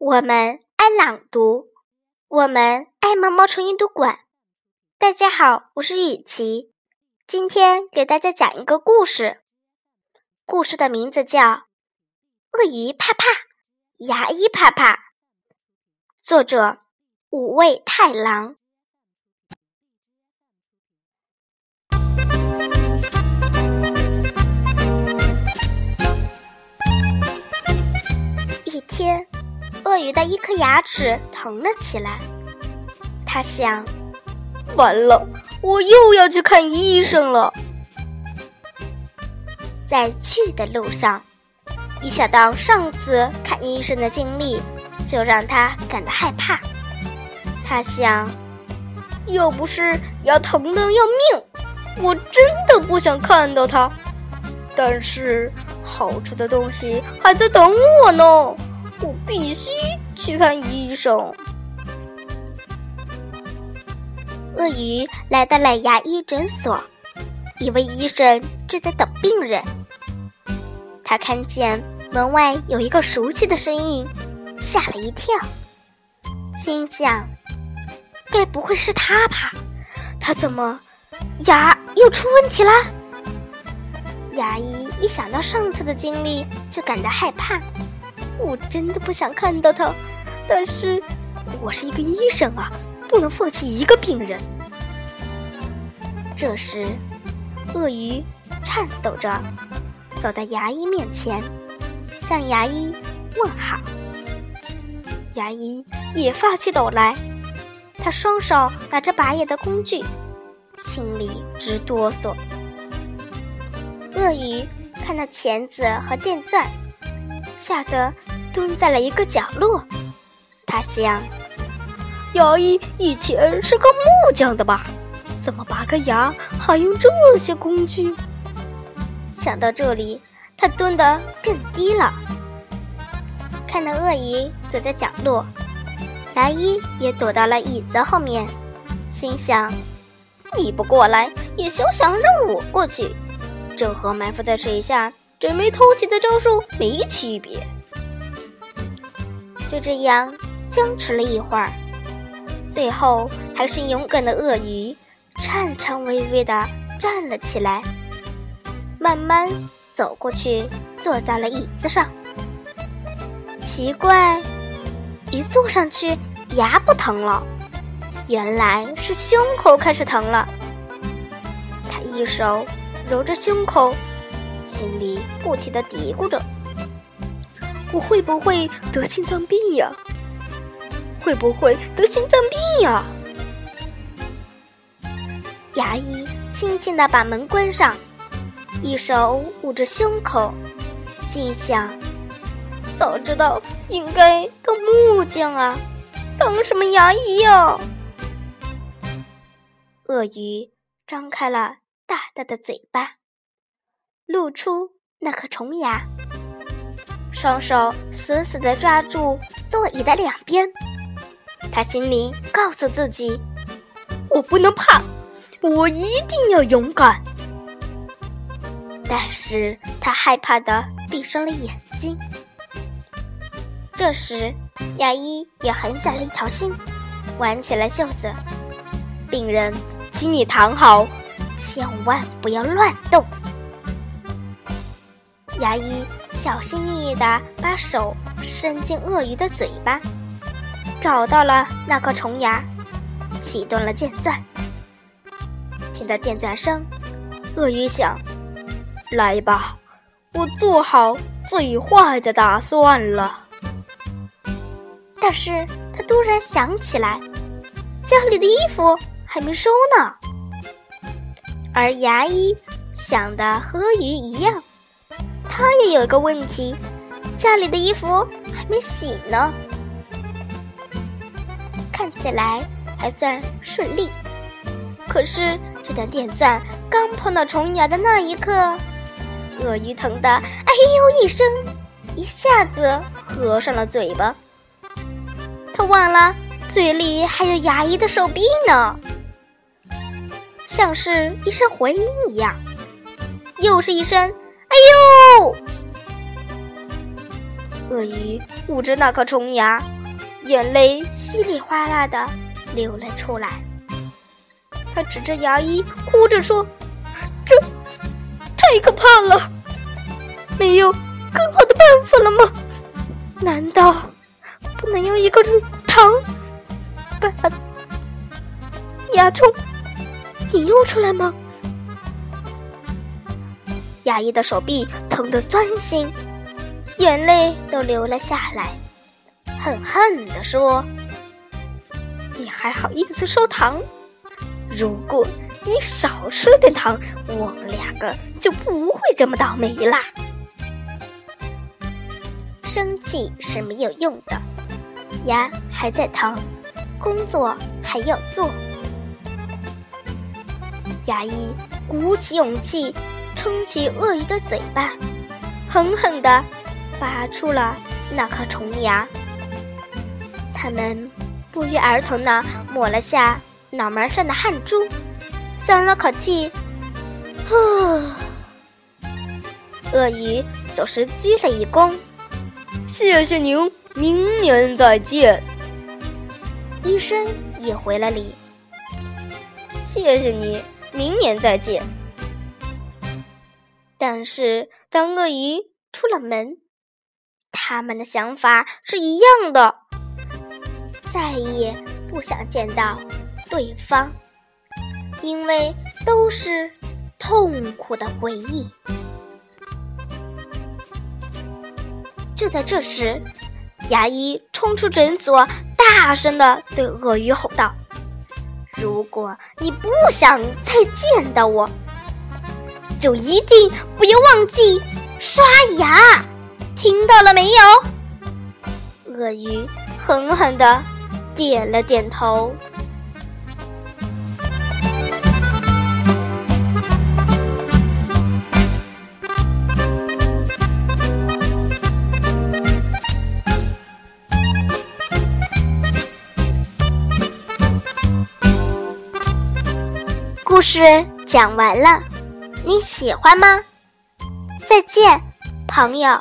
我们爱朗读，我们爱毛毛虫阅读馆。大家好，我是雨琪，今天给大家讲一个故事。故事的名字叫《鳄鱼怕怕，牙医怕怕》，作者五味太郎。一天。鳄鱼的一颗牙齿疼了起来，他想：“完了，我又要去看医生了。”在去的路上，一想到上次看医生的经历，就让他感到害怕。他想：“要不是牙疼的要命，我真的不想看到它。但是好吃的东西还在等我呢。”我必须去看医生。鳄鱼来到了牙医诊所，一位医生正在等病人。他看见门外有一个熟悉的身影，吓了一跳，心想：该不会是他吧？他怎么牙又出问题了？牙医一想到上次的经历，就感到害怕。我真的不想看到他，但是我是一个医生啊，不能放弃一个病人。这时，鳄鱼颤抖着走到牙医面前，向牙医问好。牙医也发起抖来，他双手拿着拔牙的工具，心里直哆嗦。鳄鱼看到钳子和电钻。吓得蹲在了一个角落。他想，牙医以前是个木匠的吧？怎么拔个牙还用这些工具？想到这里，他蹲得更低了。看到鳄鱼躲在角落，牙医也躲到了椅子后面，心想：你不过来，也休想让我过去。这和埋伏在水下。准备偷袭的招数没区别，就这样僵持了一会儿，最后还是勇敢的鳄鱼颤颤巍巍地站了起来，慢慢走过去，坐在了椅子上。奇怪，一坐上去牙不疼了，原来是胸口开始疼了。他一手揉着胸口。心里不停的嘀咕着：“我会不会得心脏病呀？会不会得心脏病呀？”牙医轻轻的把门关上，一手捂着胸口，心想：“早知道应该当木匠啊，当什么牙医呀？”鳄鱼张开了大大的嘴巴。露出那颗虫牙，双手死死地抓住座椅的两边。他心里告诉自己：“我不能怕，我一定要勇敢。”但是他害怕的闭上了眼睛。这时，牙医也狠下了一条心，挽起了袖子：“病人，请你躺好，千万不要乱动。”牙医小心翼翼地把手伸进鳄鱼的嘴巴，找到了那颗虫牙，启动了电钻。听到电钻声，鳄鱼想：“来吧，我做好最坏的打算了。”但是他突然想起来，家里的衣服还没收呢。而牙医想的和鳄鱼一样。他也有一个问题，家里的衣服还没洗呢。看起来还算顺利，可是就在电钻刚碰到虫牙的那一刻，鳄鱼疼的“哎呦”一声，一下子合上了嘴巴。他忘了嘴里还有牙医的手臂呢，像是一声回音一样，又是一声。哎呦！鳄鱼捂着那颗虫牙，眼泪稀里哗啦的流了出来。他指着牙医，哭着说：“这太可怕了，没有更好的办法了吗？难道不能用一个糖把牙虫引诱出来吗？”牙医的手臂疼得钻心，眼泪都流了下来，恨恨地说：“你还好意思收糖？”如果你少吃点糖，我们两个就不会这么倒霉啦。生气是没有用的，牙还在疼，工作还要做。牙医鼓起勇气，撑起鳄鱼的嘴巴，狠狠地拔出了那颗虫牙。他们不约而同地抹了下。脑门上的汗珠，松了口气，呼。鳄鱼总是鞠了一躬，谢谢您，明年再见。医生也回了礼，谢谢你，明年再见。但是当鳄鱼出了门，他们的想法是一样的，再也不想见到。对方，因为都是痛苦的回忆。就在这时，牙医冲出诊所，大声的对鳄鱼吼道：“如果你不想再见到我，就一定不要忘记刷牙，听到了没有？”鳄鱼狠狠的点了点头。故事讲完了，你喜欢吗？再见，朋友。